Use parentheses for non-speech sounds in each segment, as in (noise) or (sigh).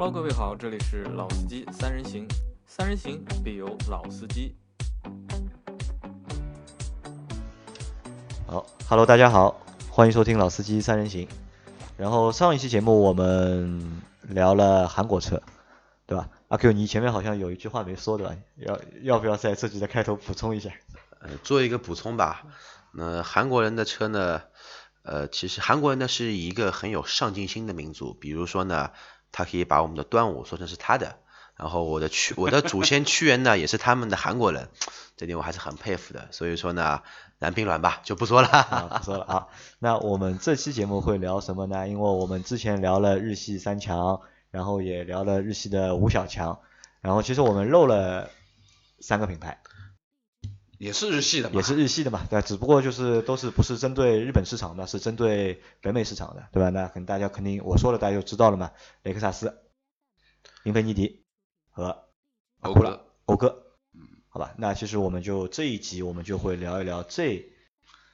Hello，各位好，这里是老司机三人行，三人行必有老司机。好，Hello，大家好，欢迎收听老司机三人行。然后上一期节目我们聊了韩国车，对吧？阿 Q，你前面好像有一句话没说对吧？要要不要在这集的开头补充一下？呃，做一个补充吧。那韩国人的车呢？呃，其实韩国人呢是一个很有上进心的民族。比如说呢，他可以把我们的端午说成是他的。然后我的屈我的祖先屈原呢也是他们的韩国人，这点我还是很佩服的。所以说呢，蓝平卵吧就不说了，不说了啊。那我们这期节目会聊什么呢？因为我们之前聊了日系三强，然后也聊了日系的五小强，然后其实我们漏了三个品牌。也是日系的，也是日系的嘛，对，只不过就是都是不是针对日本市场的，是针对北美市场的，对吧？那肯大家肯定我说了，大家就知道了嘛。雷克萨斯、英菲尼迪和讴歌，讴歌，嗯，好吧。那其实我们就这一集我们就会聊一聊这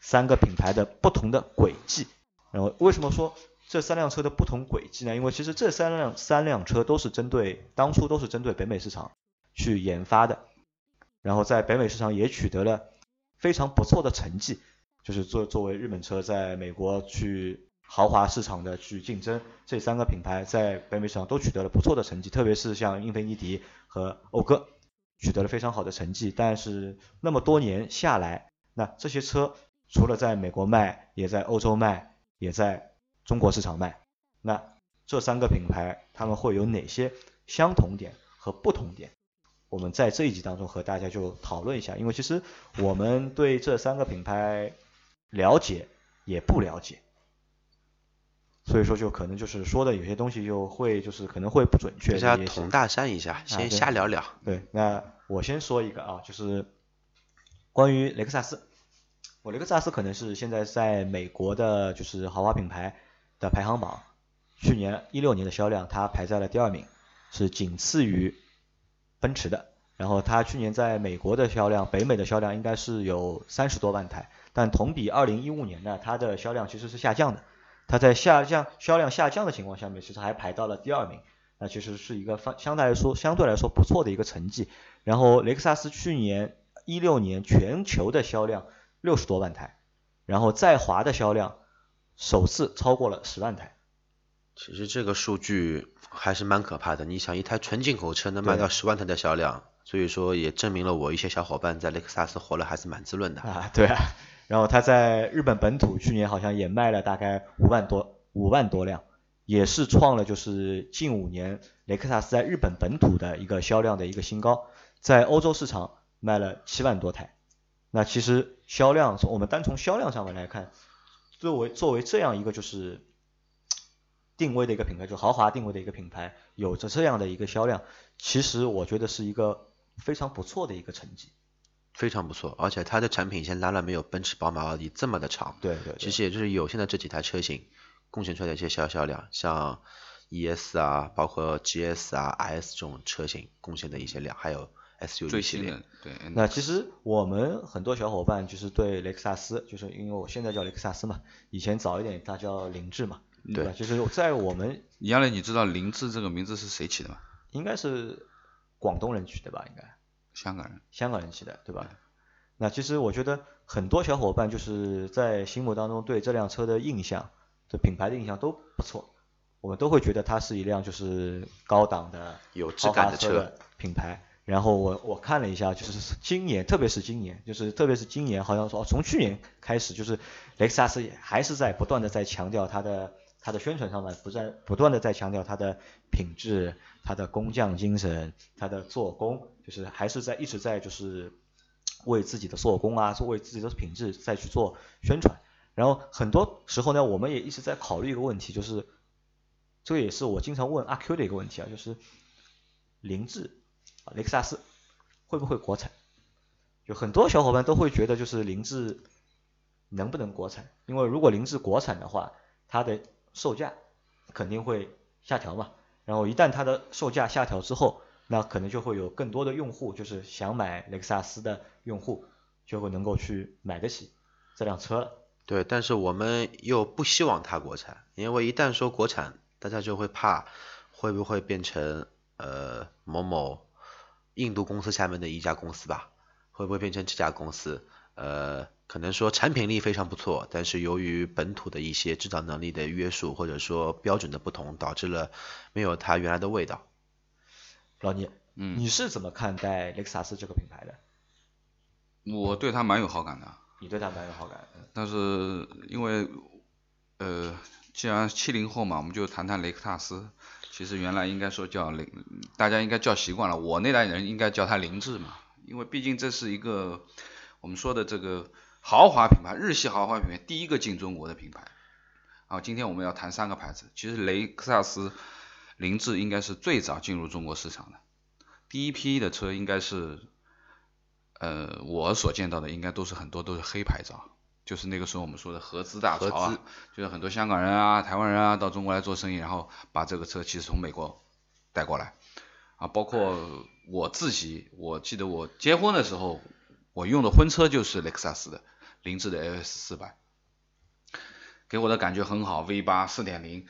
三个品牌的不同的轨迹。然后为什么说这三辆车的不同轨迹呢？因为其实这三辆三辆车都是针对当初都是针对北美市场去研发的。然后在北美市场也取得了非常不错的成绩，就是作作为日本车在美国去豪华市场的去竞争，这三个品牌在北美市场都取得了不错的成绩，特别是像英菲尼迪和讴歌取得了非常好的成绩。但是那么多年下来，那这些车除了在美国卖，也在欧洲卖，也在中国市场卖，那这三个品牌他们会有哪些相同点和不同点？我们在这一集当中和大家就讨论一下，因为其实我们对这三个品牌了解也不了解，所以说就可能就是说的有些东西就会就是可能会不准确。大家同大山一下，先瞎聊聊。对，那我先说一个啊，就是关于雷克萨斯，我雷克萨斯可能是现在在美国的就是豪华品牌的排行榜，去年一六年的销量它排在了第二名，是仅次于。奔驰的，然后它去年在美国的销量，北美的销量应该是有三十多万台，但同比二零一五年呢，它的销量其实是下降的，它在下降销量下降的情况下面，其实还排到了第二名，那其实是一个相相对来说相对来说不错的一个成绩。然后雷克萨斯去年一六年全球的销量六十多万台，然后在华的销量首次超过了十万台。其实这个数据还是蛮可怕的。你想，一台纯进口车能卖到十万台的销量，所以说也证明了我一些小伙伴在雷克萨斯活了还是蛮滋润的啊。对啊，然后他在日本本土去年好像也卖了大概五万多五万多辆，也是创了就是近五年雷克萨斯在日本本土的一个销量的一个新高。在欧洲市场卖了七万多台。那其实销量从我们单从销量上面来看，作为作为这样一个就是。定位的一个品牌，就豪华定位的一个品牌，有着这样的一个销量，其实我觉得是一个非常不错的一个成绩，非常不错。而且它的产品线拉了没有奔驰、宝马、奥迪这么的长。对对。其实也就是有现在这几台车型贡献出来的一些销销量，像 ES 啊，包括 GS 啊、IS 这种车型贡献的一些量，还有 SUV 系列。对。那其实我们很多小伙伴就是对雷克萨斯，就是因为我现在叫雷克萨斯嘛，以前早一点它叫凌志嘛。对，就是在我们 (laughs) 杨磊，你知道林志这个名字是谁起的吗？应该是广东人起的吧？应该香港人，香港人起的，对吧？那其实我觉得很多小伙伴就是在心目当中对这辆车的印象，对品牌的印象都不错，我们都会觉得它是一辆就是高档的有质感的车品牌。然后我我看了一下，就是今年，特别是今年，就是特别是今年，好像说从去年开始，就是雷克萨斯还是在不断的在强调它的。它的宣传上面不在不断的在强调它的品质、它的工匠精神、它的做工，就是还是在一直在就是为自己的做工啊，是为自己的品质再去做宣传。然后很多时候呢，我们也一直在考虑一个问题，就是这个也是我经常问阿 Q 的一个问题啊，就是凌志啊雷克萨斯会不会国产？就很多小伙伴都会觉得就是凌志能不能国产？因为如果凌志国产的话，它的售价肯定会下调嘛，然后一旦它的售价下调之后，那可能就会有更多的用户，就是想买雷克萨斯的用户，就会能够去买得起这辆车了。对，但是我们又不希望它国产，因为一旦说国产，大家就会怕会不会变成呃某某印度公司下面的一家公司吧？会不会变成这家公司？呃，可能说产品力非常不错，但是由于本土的一些制造能力的约束，或者说标准的不同，导致了没有它原来的味道。老聂，嗯，你是怎么看待雷克萨斯这个品牌的？我对它蛮有好感的，你对它蛮有好感的。但是因为呃，既然七零后嘛，我们就谈谈雷克萨斯。其实原来应该说叫凌，大家应该叫习惯了，我那代人应该叫它凌志嘛，因为毕竟这是一个我们说的这个豪华品牌，日系豪华品牌第一个进中国的品牌。啊，今天我们要谈三个牌子，其实雷克萨斯凌志应该是最早进入中国市场的，第一批的车应该是，呃，我所见到的应该都是很多都是黑牌照。就是那个时候我们说的合资大潮啊，就是很多香港人啊、台湾人啊到中国来做生意，然后把这个车其实从美国带过来，啊，包括我自己，我记得我结婚的时候，我用的婚车就是雷克萨斯的凌志的 LS 四百，给我的感觉很好，V 八四点零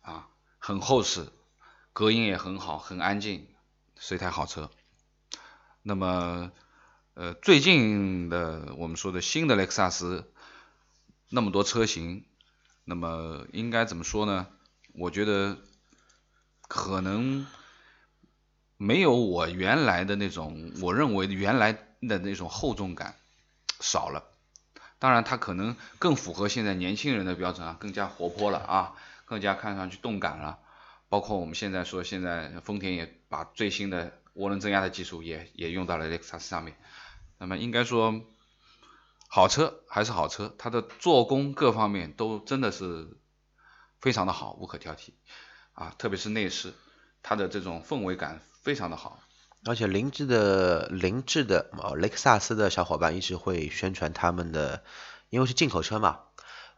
啊，很厚实，隔音也很好，很安静，是一台好车。那么，呃，最近的我们说的新的雷克萨斯。那么多车型，那么应该怎么说呢？我觉得可能没有我原来的那种，我认为原来的那种厚重感少了。当然，它可能更符合现在年轻人的标准啊，更加活泼了啊，更加看上去动感了。包括我们现在说，现在丰田也把最新的涡轮增压的技术也也用到了雷克萨斯上面。那么应该说。好车还是好车，它的做工各方面都真的是非常的好，无可挑剔啊，特别是内饰，它的这种氛围感非常的好。而且凌志的凌志的呃雷克萨斯的小伙伴一直会宣传他们的，因为是进口车嘛。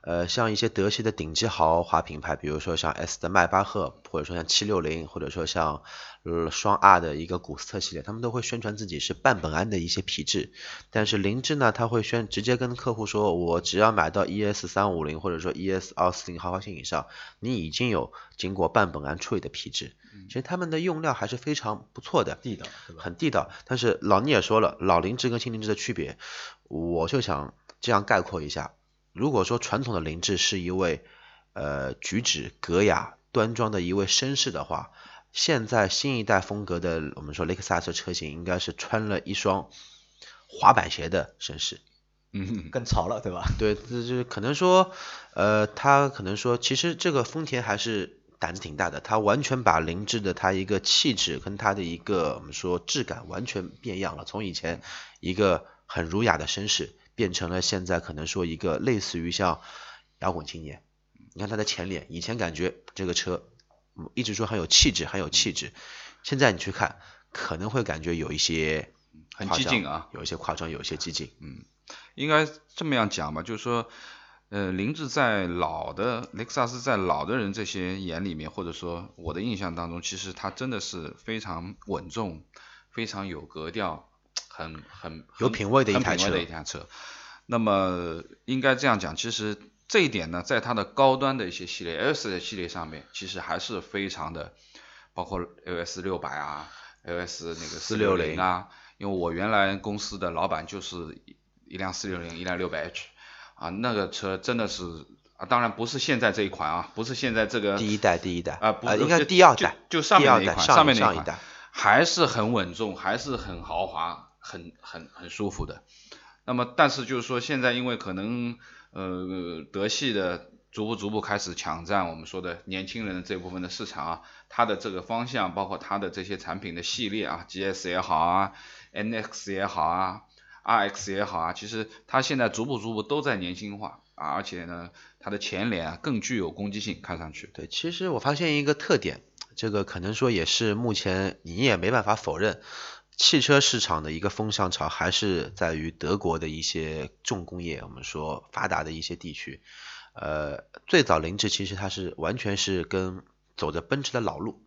呃，像一些德系的顶级豪华品牌，比如说像 S 的迈巴赫，或者说像七六零，或者说像呃双 R 的一个古斯特系列，他们都会宣传自己是半本胺的一些皮质。但是凌志呢，他会宣直接跟客户说，我只要买到 ES 三五零或者说 ES 二四零豪华型以上，你已经有经过半本胺处理的皮质。其实他们的用料还是非常不错的，地道，很地道。但是老聂也说了，老凌志跟新凌志的区别，我就想这样概括一下。如果说传统的凌志是一位呃举止格雅、端庄的一位绅士的话，现在新一代风格的我们说雷克萨斯车型应该是穿了一双滑板鞋的绅士。嗯，更潮了，对吧？对，这就是可能说，呃，他可能说，其实这个丰田还是胆子挺大的，他完全把凌志的他一个气质跟他的一个我们说质感完全变样了，从以前一个很儒雅的绅士。变成了现在可能说一个类似于像摇滚青年，你看他的前脸，以前感觉这个车一直说很有气质，很有气质，现在你去看可能会感觉有一些很激进啊，有一些夸张，有一些激进。嗯，应该这么样讲吧，就是说，呃，林志在老的雷克萨斯在老的人这些眼里面，或者说我的印象当中，其实他真的是非常稳重，非常有格调。很很有品位的一台车，的一台车。那么应该这样讲，其实这一点呢，在它的高端的一些系列 LS 的系列上面，其实还是非常的，包括 LS 六百啊，LS 那个四六零啊。因为我原来公司的老板就是一辆四六零，一辆六百 H，啊，那个车真的是啊，当然不是现在这一款啊，不是现在这个第一代第一代啊，不应该第二代，就上面那一款，上面那一款还是很稳重，还是很豪华。很很很舒服的，那么但是就是说现在因为可能呃德系的逐步逐步开始抢占我们说的年轻人的这部分的市场啊，它的这个方向包括它的这些产品的系列啊，GS 也好啊，NX 也好啊，RX 也好啊，其实它现在逐步逐步都在年轻化啊，而且呢它的前脸啊更具有攻击性，看上去。对，其实我发现一个特点，这个可能说也是目前你也没办法否认。汽车市场的一个风向潮还是在于德国的一些重工业，我们说发达的一些地区。呃，最早凌志其实它是完全是跟走着奔驰的老路，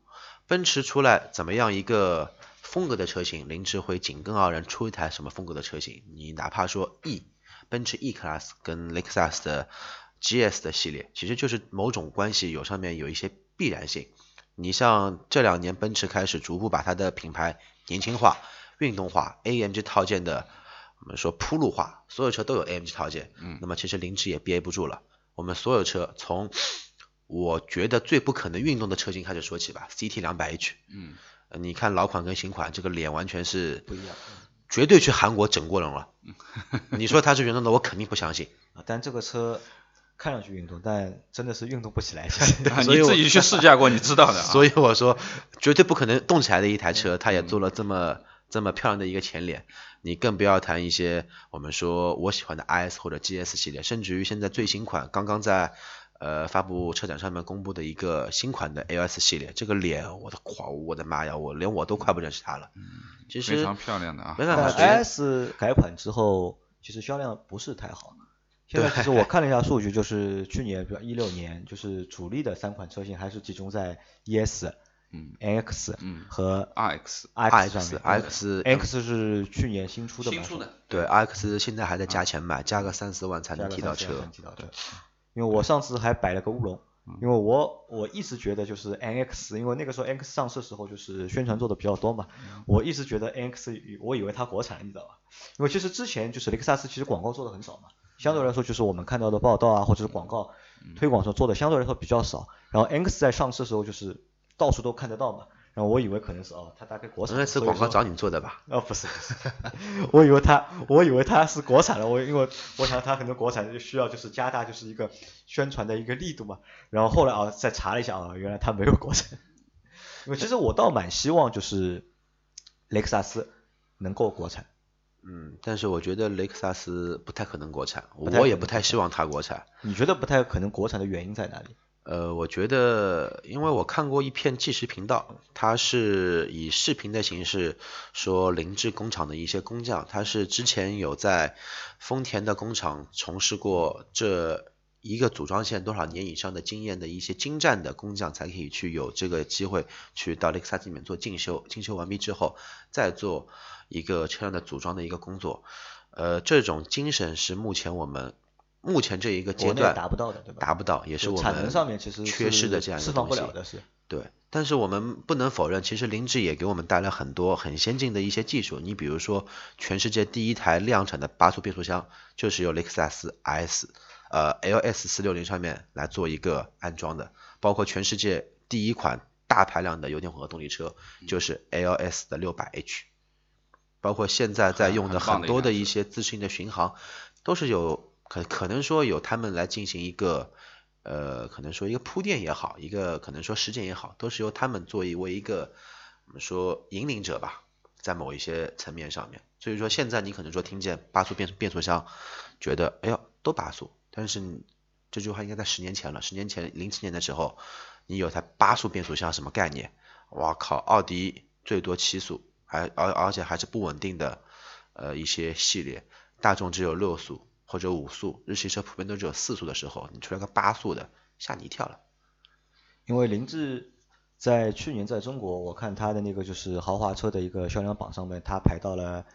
奔驰出来怎么样一个风格的车型，凌志会紧跟而然出一台什么风格的车型。你哪怕说 E，奔驰 E Class 跟雷克萨斯的 GS 的系列，其实就是某种关系有上面有一些必然性。你像这两年奔驰开始逐步把它的品牌年轻化、运动化，AMG 套件的我们说铺路化，所有车都有 AMG 套件。嗯那么其实凌志也憋不住了，我们所有车从我觉得最不可能运动的车型开始说起吧，CT 两百 H。嗯，呃你看老款跟新款这个脸完全是不一样。绝对去韩国整过人了。(laughs) 你说它是原装的，我肯定不相信。啊，但这个车看上去运动，但真的是运动不起来。其实 (laughs) 啊所以你自己去试驾过，你知道的啊。(laughs) 所以我说，绝对不可能动起来的一台车，它也做了这么这么漂亮的一个前脸，你更不要谈一些我们说我喜欢的 IS 或者 GS 系列，甚至于现在最新款刚刚在呃发布车展上面公布的一个新款的 LS 系列，这个脸我的狂我的妈呀，我连我都快不认识它了。其实非常漂亮的啊没办法，但觉得 S 改款之后，其实销量不是太好。现在其实我看了一下数据，就是去年，比如一六年，就是主力的三款车型还是集中在 ES、嗯 NX 嗯和 RX RX 上 X 面。X X 是去年新出的嘛？新出的，对 X 现在还在加钱买，加个三四万才能提到车三四万才能。提到车。因为我上次还摆了个乌龙，因为我我一直觉得就是 NX，因为那个时候 NX 上市时候就是宣传做的比较多嘛，我一直觉得 NX 我以为它国产，你知道吧？因为其实之前就是雷克萨斯其实广告做的很少嘛，相对来说就是我们看到的报道啊或者是广告推广上做的相对来说比较少，然后 NX 在上市的时候就是到处都看得到嘛，然后我以为可能是哦他大概国产，那次所以说广告找你做的吧？哦，不是不是，(laughs) 我以为他，我以为他是国产的，我因为我想他可能国产就需要就是加大就是一个宣传的一个力度嘛，然后后来啊再查了一下啊，原来他没有国产，(laughs) 因为其实我倒蛮希望就是雷克萨斯能够国产，嗯，但是我觉得雷克萨斯不太可能国产，太我也不太希望它国产。你觉得不太可能国产的原因在哪里？呃，我觉得，因为我看过一篇纪实频道，它是以视频的形式说凌志工厂的一些工匠，他是之前有在丰田的工厂从事过这一个组装线多少年以上的经验的一些精湛的工匠，才可以去有这个机会去到雷克萨斯里面做进修，进修完毕之后再做一个车辆的组装的一个工作。呃，这种精神是目前我们目前这一个阶段达不到的，对吧？达不到，也是我们产能上面其实缺失的这样一个东西。不了的是。对，但是我们不能否认，其实凌志也给我们带来很多很先进的一些技术。你比如说，全世界第一台量产的八速变速箱，就是由雷克萨斯 S 呃 LS 四六零上面来做一个安装的，包括全世界第一款大排量的油电混合动力车，就是 LS 的六百 H，包括现在在用的很多的一些自适应的巡航，都是有可可能说有他们来进行一个呃，可能说一个铺垫也好，一个可能说实践也好，都是由他们作为一个我们说引领者吧，在某一些层面上面。所以说现在你可能说听见八速变变速箱，觉得哎呦都八速，但是这句话应该在十年前了，十年前零七年的时候，你有台八速变速箱什么概念？哇靠，奥迪最多七速，还而而且还是不稳定的呃一些系列，大众只有六速或者五速，日系车普遍都只有四速的时候，你出来个八速的，吓你一跳了。因为凌志在去年在中国，我看它的那个就是豪华车的一个销量榜上面，它排到了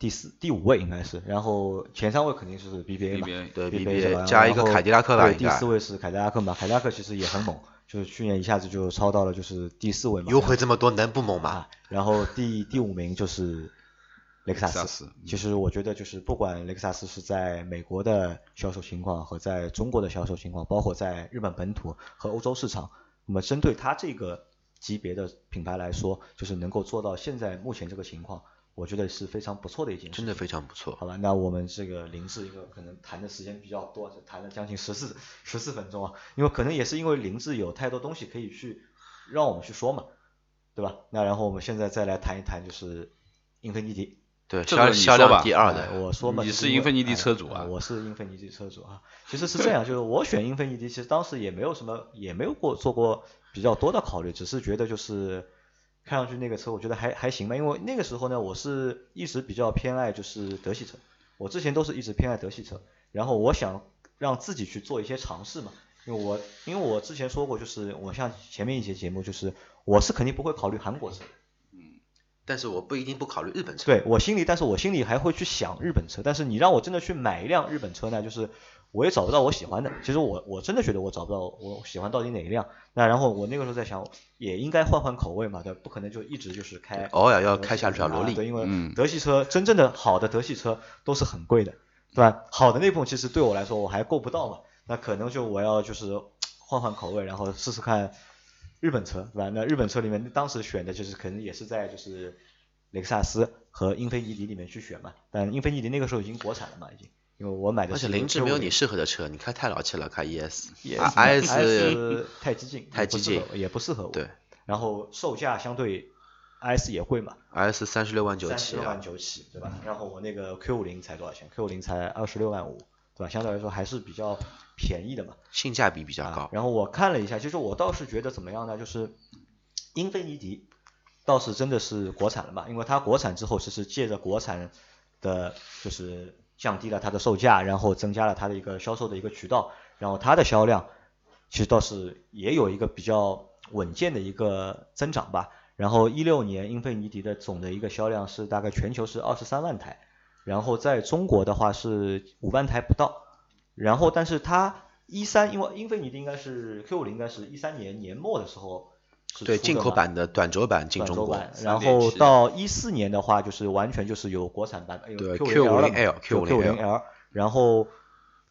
第四、第五位应该是，然后前三位肯定是 BBA 嘛 BBA 对 BBA 加一个凯迪拉克吧对，第四位是凯迪拉克嘛，凯迪拉克其实也很猛，就是去年一下子就超到了就是第四位嘛，优惠这么多，能不猛吗？啊，然后第第五名就是雷克萨斯。其实我觉得就是不管雷克萨斯是在美国的销售情况和在中国的销售情况，包括在日本本土和欧洲市场，那么针对它这个级别的品牌来说，就是能够做到现在目前这个情况，我觉得是非常不错的一件事。真的非常不错。好吧，那我们这个林志一个可能谈的时间比较多，就谈了将近十四十四分钟啊，因为可能也是因为林志有太多东西可以去让我们去说嘛，对吧？那然后我们现在再来谈一谈就是英菲尼迪。对，这个你说第二哎的，我说嘛，你是英菲尼迪哎车主啊哎我是英菲尼迪车主啊。其实是这样，就是我选英菲尼迪，其实当时也没有什么，也没有过做过比较多的考虑，只是觉得就是看上去那个车，我觉得还还行吧。因为那个时候呢，我是一直比较偏爱就是德系车，我之前都是一直偏爱德系车，然后我想让自己去做一些尝试嘛。因为我因为我之前说过，就是我像前面一些节目，就是我是肯定不会考虑韩国车的。但是我不一定不考虑日本车。对我心里，但是我心里还会去想日本车。但是你让我真的去买一辆日本车呢，就是我也找不到我喜欢的。其实我我真的觉得我找不到我喜欢到底哪一辆。那然后我那个时候在想，也应该换换口味嘛，对，不可能就一直就是开。偶尔要开下小萝莉。对，因为嗯德系车真正的好的德系车都是很贵的，对吧？好的那部分其实对我来说我还够不到嘛，那可能就我要就是换换口味，然后试试看日本车，对吧？那日本车里面当时选的就是可能也是在就是雷克萨斯和英菲尼迪里面去选嘛，但英菲尼迪那个时候已经国产了嘛，已经，因为我买的而是且凌志没有你适合的车，你开太老气了，开 ES。ES 太激进，太激进也不适合我。对，然后售价相对 IS 也贵嘛，IS 三十六万九起三十六万九起，对吧？然后我那个 Q 五零才多少钱？Q 五零才二十六万五，对吧？相对来说还是比较便宜的嘛。性价比比较啊高。然后我看了一下，其实我倒是觉得怎么样呢？就是英菲尼迪倒是真的是国产了嘛，因为它国产之后，其实借着国产的，就是降低了它的售价，然后增加了它的一个销售的一个渠道，然后它的销量其实倒是也有一个比较稳健的一个增长吧。然后一六年英菲尼迪的总的一个销量是大概全球是二十三万台，然后在中国的话是五万台不到。然后但是它一三，因为英菲尼迪应该是 Q 五零应该是一三年年末的时候对，进口版的短轴版进中国。版，然后到一四年的话，就是完全就是有国产版，有对 Q，Q50L 了嘛 Q50L Q 零 L，然后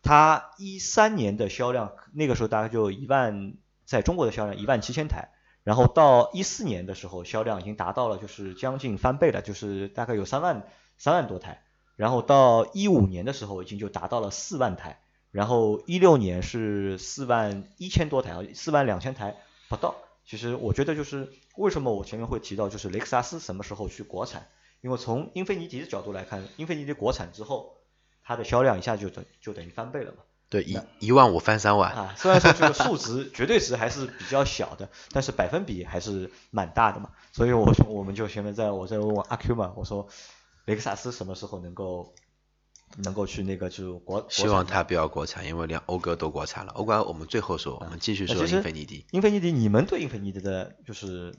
它一三年的销量，那个时候大概就一万，在中国的销量一万七千台，然后到一四年的时候，销量已经达到了就是将近翻倍了，就是大概有三万三万多台，然后到一五年的时候已经就达到了四万台，然后一六年是四万一千多台啊，四万两千台不到。其实我觉得就是为什么我前面会提到就是雷克萨斯什么时候去国产，因为从英菲尼迪的角度来看，英菲尼迪国产之后，它的销量一下就等就等于翻倍了嘛。对，一一万五翻三万。啊，虽然说这个数值绝对值还是比较小的，但是百分比还是蛮大的嘛。所以我说我们就前面在我在问问阿 Q 嘛，我说雷克萨斯什么时候能够能够去那个就是国希望它不要国产，因为连讴歌都国产了。讴歌我们最后说，我们继续说英菲尼迪。英菲尼迪，你们对英菲尼迪的就是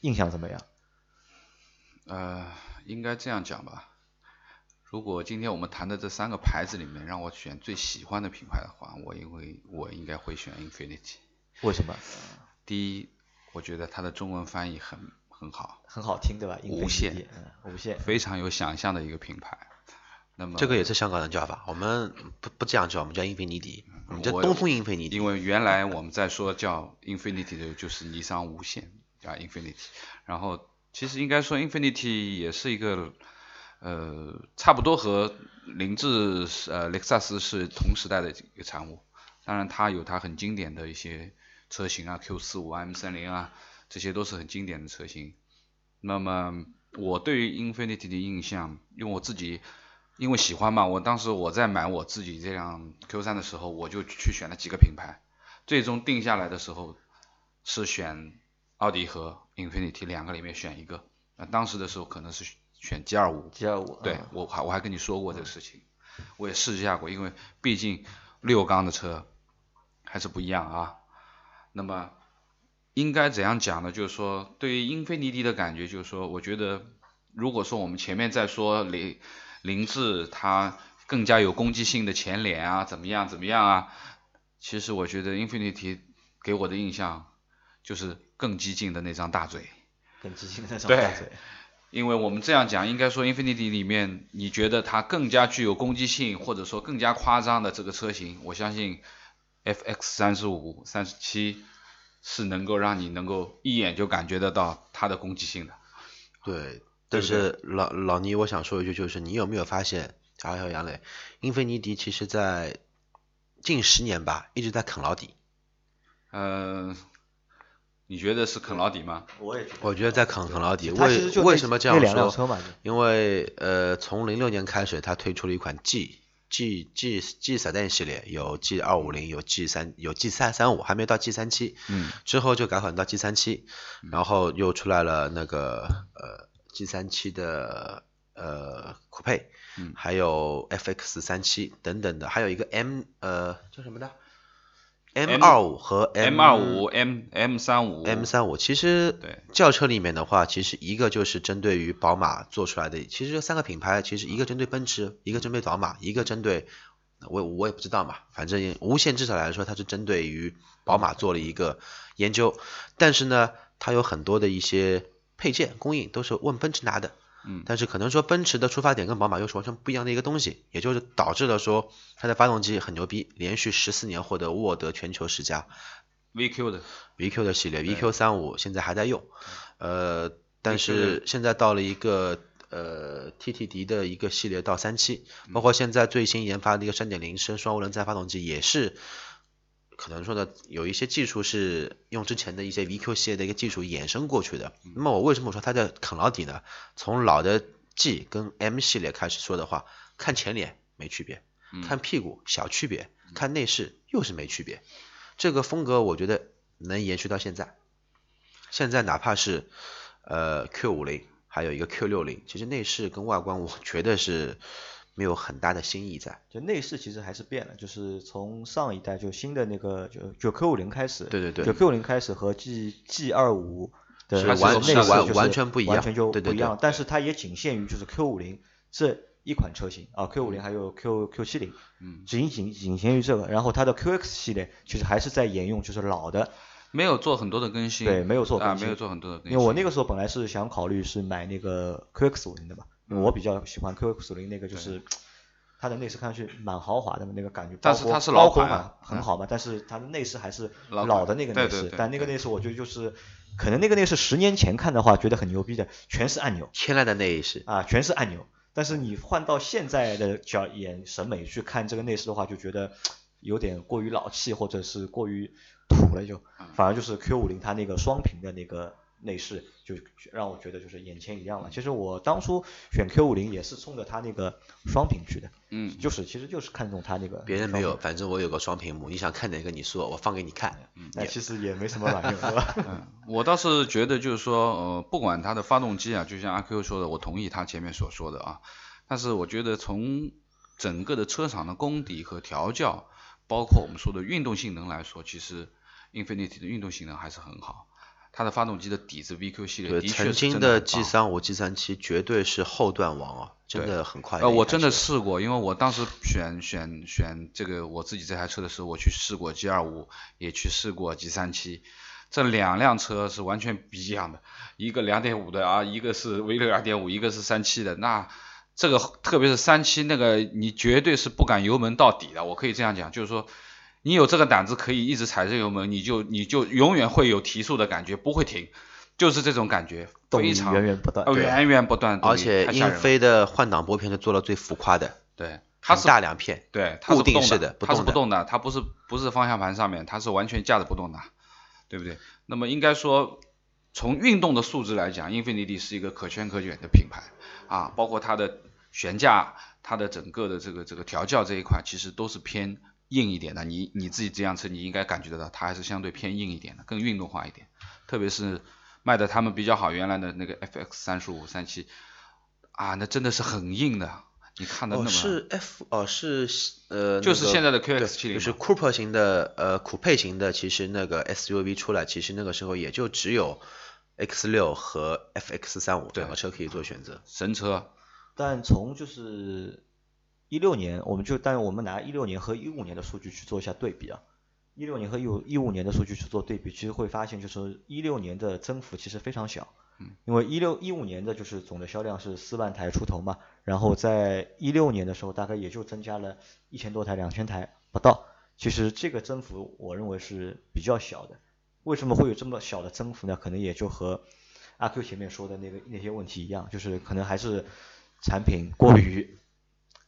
印象怎么样？呃，应该这样讲吧。如果今天我们谈的这三个牌子里面，让我选最喜欢的品牌的话，我因为我应该会选 Infinity。为什么？第一，我觉得它的中文翻译很很好，很好听对吧？无限嗯，无限。非常有想象的一个品牌。那么这个也是香港人叫法，我们不不这样叫，我们叫英菲尼迪，我们叫我东风英菲尼迪。因为原来我们在说叫 Infinity 的就是尼桑无限啊 Infinity，然后其实应该说 Infinity 也是一个呃差不多和凌志呃雷克萨斯是同时代的一个产物，当然它有它很经典的一些车型啊 Q 四五 M 三零啊，这些都是很经典的车型。那么我对于 Infinity 的印象，因为我自己因为喜欢嘛，我当时我在买我自己这辆 Q 三的时候，我就去选了几个品牌，最终定下来的时候是选奥迪和 Infinity 两个里面选一个。那当时的时候可能是选 G 二五，G 二五，对嗯我还我还跟你说过这个事情，我也试驾过，因为毕竟六缸的车还是不一样啊。那么应该怎样讲呢？就是说，对于英菲尼迪的感觉，就是说，我觉得如果说我们前面在说凌凌志它更加有攻击性的前脸啊，怎么样怎么样啊，其实我觉得 Infinity 给我的印象就是更激进的那张大嘴。更激进的那张大嘴。因为我们这样讲，应该说 Infinity 里面，你觉得它更加具有攻击性，或者说更加夸张的这个车型，我相信 FX 三十五、三十七是能够让你能够一眼就感觉得到它的攻击性的。对，但是老老倪，我想说一句，就是你有没有发现，还有杨磊，英菲尼迪其实在近十年吧，一直在啃老底。嗯、你觉得是啃老底吗？我也觉得，我觉得在啃啃老底，它其实为为什么这样那两辆说？因为呃，从零六年开始，他推出了一款 G G G G Sedan 系列，有 G 二五零，有 G 三，有 G 三三五，还没到 G 三七。嗯，之后就改款到 G 三七，然后又出来了那个呃 G 三七的呃酷配，嗯。还有 FX 三七等等的，还有一个 M 呃叫什么的？M 二五和 M 二五、M M 三五、M 三五，其实对。轿车里面的话，其实一个就是针对于宝马做出来的，其实这三个品牌，其实一个针对奔驰，一个针对宝马，一个针对我我也不知道嘛，反正无限至少来说，它是针对于宝马做了一个研究，但是呢，它有很多的一些配件供应都是问奔驰拿的，嗯。但是可能说奔驰的出发点跟宝马又是完全不一样的一个东西，也就是导致了说它的发动机很牛逼，连续十四年获得沃德全球十佳，VQ 的，VQ 的系列 VQ 三五现在还在用，呃，但是现在到了一个呃 TTD 的一个系列到三七，包括现在最新研发的一个三点零升双涡轮增压发动机也是。可能说呢，有一些技术是用之前的一些 VQ 系列的一个技术衍生过去的。那么我为什么说它的啃老底呢？从老的 G 跟 M 系列开始说的话，看前脸没区别，嗯看屁股小区别，看内饰又是没区别。这个风格我觉得能延续到现在。现在哪怕是呃 Q 五零，还有一个 Q 六零，其实内饰跟外观我觉得是没有很大的新意在。就内饰其实还是变了，就是从上一代就新的那个就就 Q 五零开始，对对对就 Q 五零开始和 G G 二五的是内饰完就是完完全不一样完全就对对对不一样。但是它也仅限于就是 Q 五零这一款车型啊，Q 五零还有 Q Q 七零，嗯，仅仅仅限于这个。然后它的 QX 系列其实还是在沿用就是老的，没有做很多的更新，对，没有做啊，更新没有做很多的更新，因为我那个时候本来是想考虑是买那个 QX 五零的嘛，我比较喜欢 QX 五零那个就是它的内饰看上去蛮豪华的嘛，那个感觉，但是它是老款啊感很好嘛，但是它的内饰还是老的那个内饰，对对对但那个内饰我觉得就是可能那个内饰十年前看的话觉得很牛逼的，全是按钮。天籁的内饰，啊，全是按钮，但是你换到现在的角眼审美去看这个内饰的话，就觉得有点过于老气，或者是过于土了就，嗯。反而就是 Q 五零它那个双屏的那个内饰，就让我觉得就是眼前一亮了。其实我当初选 Q 五零也是冲着它那个双屏去的，嗯，就是其实就是看中它那个别人没有，反正我有个双屏幕，你想看哪个你说，我放给你看。嗯那其实也没什么卵用，是吧？(laughs) 嗯，我倒是觉得就是说，呃，不管它的发动机啊，就像阿 Q 说的，我同意他前面所说的啊，但是我觉得从整个的车厂的功底和调教，包括我们说的运动性能来说，其实 Infinity 的运动性能还是很好。它的发动机的底子 VQ 系列对，的曾经的 G 棒三五、G 三七绝对是后段王啊，真的很快。呃，我真的试过，因为我当时选选选这个我自己这台车的时候，我去试过 G 二五，也去试过 G 三七，这两辆车是完全不一样的，一个两点五的啊，一个是 V 六二点五，一个是三七的，那这个特别是三七那个，你绝对是不敢油门到底的，我可以这样讲，就是说。你有这个胆子可以一直踩着油门，你就你就永远会有提速的感觉，不会停，就是这种感觉，动力非常源源不断呃，源源不断的，而且英菲的换挡拨片是做了最浮夸的，对，它是大两片，对，它是固定不动式的不它是动的不动的，它不是不是方向盘上面，它是完全架着不动的，对不对？那么应该说，从运动的素质来讲，英菲尼迪是一个可圈可点的品牌啊，包括它的悬架、它的整个的这个这个调教这一块，其实都是偏硬一点的。你你自己这辆车，你应该感觉得到，它还是相对偏硬一点的，更运动化一点。特别是卖的他们比较好，原来的那个 FX 三十五、三七啊，那真的是很硬的，你看的那哦，是 F 哦是呃，就是现在的 QX 对7 0就是 Cooper 型的呃酷配型的，其实那个 SUV 出来，其实那个时候也就只有 X 六和 FX 三五两个车可以做选择。神车，但从就是一六年，我们就但我们拿一六年和一五年的数据去做一下对比啊。一六年和一五一五年的数据去做对比，其实会发现就是一六年的增幅其实非常小，因为一六一五年的就是总的销量是四万台出头嘛，然后在一六年的时候大概也就增加了一千多台，两千台不到。其实这个增幅我认为是比较小的。为什么会有这么小的增幅呢？可能也就和阿 Q 前面说的那个那些问题一样，就是可能还是产品过于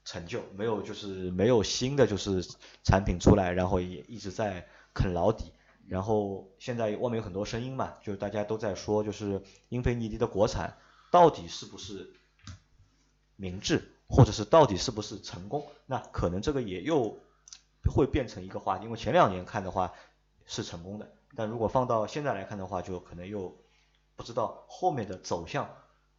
成就，没有就是没有新的就是产品出来，然后也一直在啃老底。然后现在外面有很多声音嘛，就是大家都在说，就是英菲尼迪的国产到底是不是明智，或者是到底是不是成功？那可能这个也又会变成一个话题，因为前两年看的话是成功的，但如果放到现在来看的话，就可能又不知道后面的走向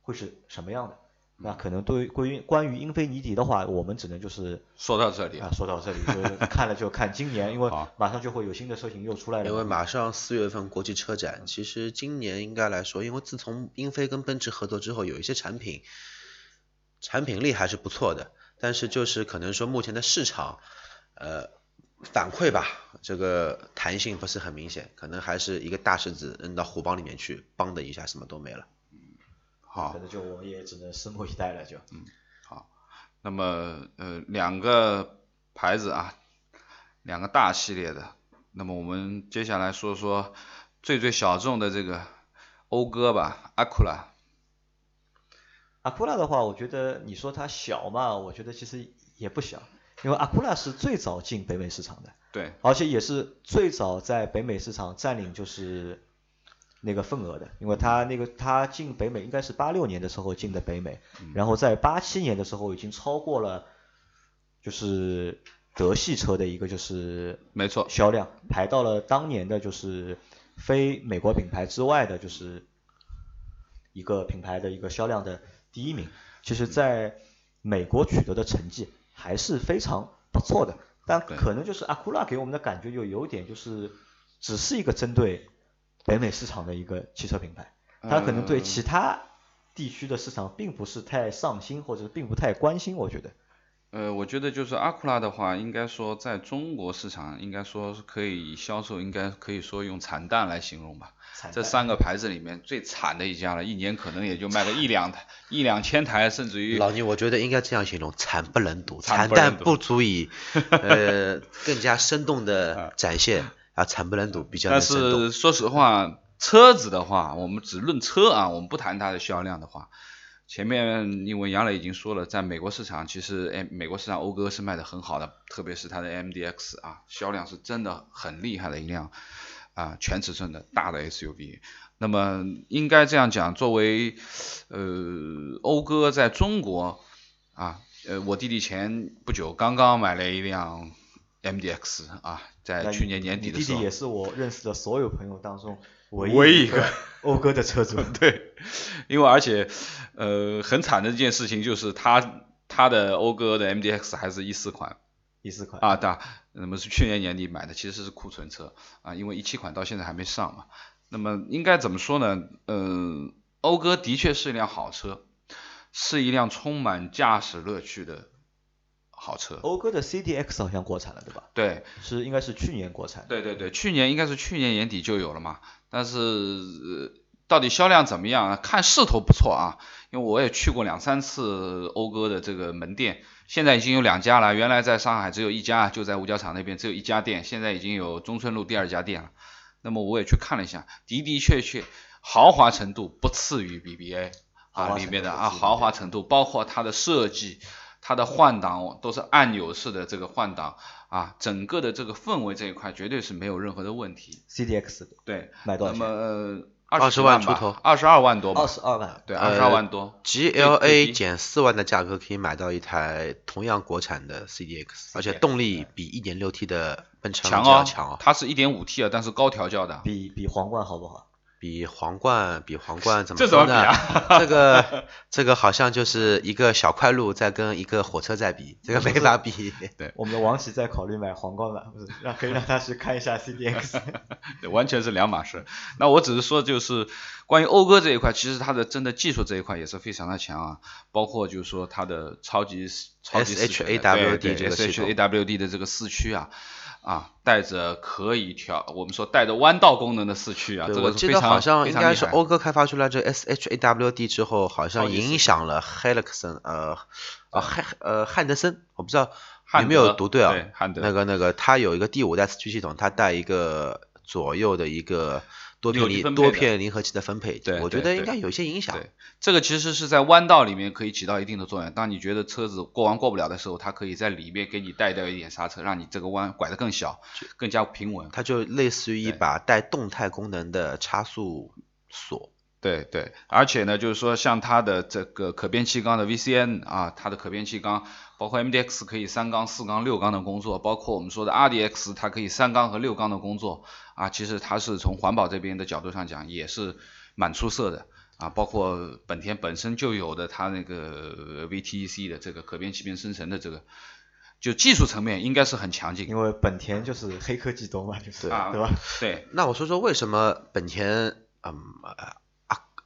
会是什么样的。那可能对于关于关于英菲尼迪的话，我们只能就是说到这里啊说到这里，就是看了就看今年，因为马上就会有新的车型又出来了。因为马上四月份国际车展，其实今年应该来说，因为自从英菲跟奔驰合作之后，有一些产品产品力还是不错的。但是就是可能说目前的市场，呃，反馈吧，这个弹性不是很明显，可能还是一个大石子扔到虎帮里面去，梆的一下什么都没了。好可，能就我也只能拭目以待了，就。嗯，好那么呃两个牌子啊，两个大系列的，那么我们接下来说说最最小众的这个讴歌吧，阿库拉。阿库拉的话，我觉得你说它小嘛，我觉得其实也不小，因为阿库拉是最早进北美市场的，对，而且也是最早在北美市场占领就是那个份额的，因为他那个他进北美应该是八六年的时候进的北美，然后在八七年的时候已经超过了就是德系车的一个就是没错，销量，排到了当年的就是非美国品牌之外的，就是一个品牌的一个销量的第一名。其实，在美国取得的成绩还是非常不错的，但可能就是阿库拉给我们的感觉就有点就是只是一个针对北美市场的一个汽车品牌，它可能对其他地区的市场并不是太上心，或者是并不太关心，我觉得。呃，我觉得就是阿库拉的话，应该说在中国市场，应该说是可以销售，应该可以说用惨淡来形容吧。这三个牌子里面最惨的一家了，一年可能也就卖个一两台、一两千台，甚至于老倪，我觉得应该这样形容：惨不忍睹，惨淡不足以呃更加生动的展现，(laughs) 啊，惨不忍睹比较但。是说实话，车子的话，我们只论车啊，我们不谈它的销量的话，前面因为杨磊已经说了，在美国市场，其实哎，美国市场讴歌是卖的很好的，特别是它的 MDX 啊，销量是真的很厉害的一辆啊全尺寸的大的 SUV。那么应该这样讲，作为呃讴歌在中国啊，呃我弟弟前不久刚刚买了一辆 MDX 啊，在去年年底的时候你弟弟也，是我认识的所有朋友当中唯唯一一个 (laughs) 讴歌的车主。(laughs) 对，因为而且呃很惨的一件事情就是他他的讴歌的 MDX 还是一四款一四款啊，对，那么是去年年底买的，其实是库存车啊，因为一七款到现在还没上嘛。那么应该怎么说呢？嗯、讴歌的确是一辆好车，是一辆充满驾驶乐趣的好车。讴歌的 CDX 好像国产了，对吧？对，是应该是去年国产。对对对，去年应该是去年年底就有了嘛，但是、呃、到底销量怎么样啊？看势头不错啊，因为我也去过两三次讴歌的这个门店，现在已经有两家了，原来在上海只有一家，就在五角场那边只有一家店，现在已经有中村路第二家店了。那么我也去看了一下，的的确确豪华程度不次于 BBA 啊里面的啊豪华程度，包括它的设计。它的换挡都是按钮式的这个换挡啊，整个的这个氛围这一块绝对是没有任何的问题。CDX 对，买多少那么钱？呃20十吧万出头二十二万多吧，二十二万。对，呃二十二万多。最 GLA 减四万的价格可以买到一台同样国产的 CDX，而且动力比一点六 T 的奔驰强哦，强哦，它是一点五 T 啊，但是高调教的。比比皇冠好不好？比皇冠比皇冠怎么这怎么比说呢？啊这个这个好像就是一个小块路在跟一个火车在比，这个没法比。(laughs) 对我们的王琦在考虑买皇冠版，不是让可以让他去看一下 CDX。(laughs) 对，完全是两码事。那我只是说，就是关于讴歌这一块，其实它的真的技术这一块也是非常的强啊，包括就是说它的超级超级四驱的 SHAWD 对对这个 SHAWD 的这个四驱啊。啊，带着可以调，我们说带着弯道功能的四驱啊，这我记得好像应该是讴歌开发出来这 SHAWD 之后，好像影响了 Helixon 呃啊。汉呃汉德森，我不知道有没有读对啊？对汉德。那个那个，它有一个第五代四驱系统，它带一个左右的一个多片离多片离合器的分配，对我觉得应该有一些影响。对，这个其实是在弯道里面可以起到一定的作用。当你觉得车子过弯过不了的时候，它可以在里面给你带掉一点刹车，让你这个弯拐得更小，更加平稳。它就类似于一把带动态功能的差速锁。对对，而且呢，就是说像它的这个可变气缸的 VCN 啊，它的可变气缸，包括 MDX 可以三缸、四缸、六缸的工作，包括我们说的 RDX 它可以三缸和六缸的工作啊，其实它是从环保这边的角度上讲也是蛮出色的啊，包括本田本身就有的它那个 VTEC 的这个可变气变生成的这个，就技术层面应该是很强劲因为本田就是黑科技多嘛，就是啊对吧？对，(laughs) 那我说说为什么本田，嗯啊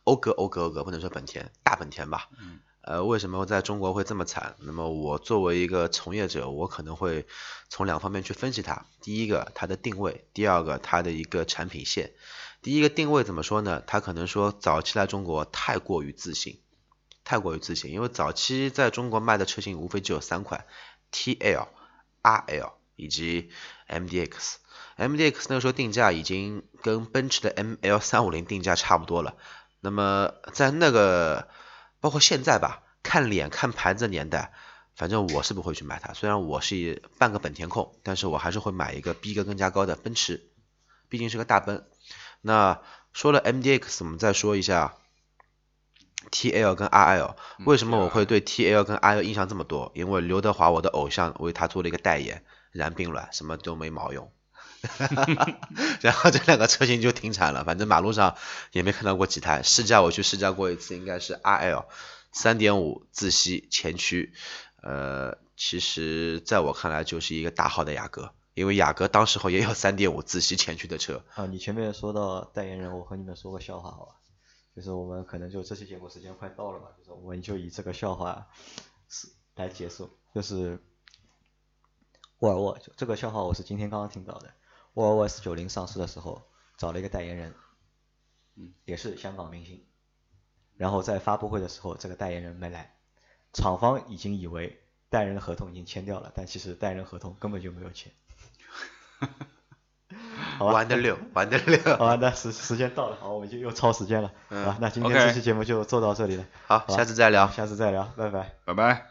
讴歌讴歌讴歌不能说本田，大本田吧，呃，为什么在中国会这么惨？那么我作为一个从业者，我可能会从两方面去分析它。第一个，它的定位；第二个，它的一个产品线。第一个定位怎么说呢？它可能说早期来中国太过于自信，太过于自信，因为早期在中国卖的车型无非只有三款：TL、RL 以及 MDX。MDX 那个时候定价已经跟奔驰的 ML 三五零定价差不多了。那么在那个包括现在吧，看脸看牌子的年代，反正我是不会去买它。虽然我是半个本田控，但是我还是会买一个逼格更加高的奔驰，毕竟是个大奔。那说了 MDX，我们再说一下 TL 跟 RL。为什么我会对 TL 跟 RL 印象这么多？因为刘德华我的偶像为他做了一个代言，燃并卵，什么都没毛用。(laughs) 然后这两个车型就停产了，反正马路上也没看到过几台。试驾我去试驾过一次，应该是 RL 3.5自吸前驱，呃，其实在我看来就是一个大号的雅阁，因为雅阁当时候也有3.5自吸前驱的车。啊，你前面说到代言人，我和你们说个笑话好吧？就是我们可能就这期节目时间快到了嘛，就是我们就以这个笑话是来结束。就是沃尔沃，这个笑话我是今天刚刚听到的。沃尔沃 S 九零上市的时候，找了一个代言人，嗯，也是香港明星。然后在发布会的时候，这个代言人没来，厂方已经以为代言人合同已经签掉了，但其实代言人合同根本就没有签。好吧，玩的溜，(laughs) 玩的溜。好吧，那时时间到了，好，我们就又超时间了，嗯好，那今天这期节目就做到这里了，好，吧下次再聊。下次再聊，拜拜。拜拜。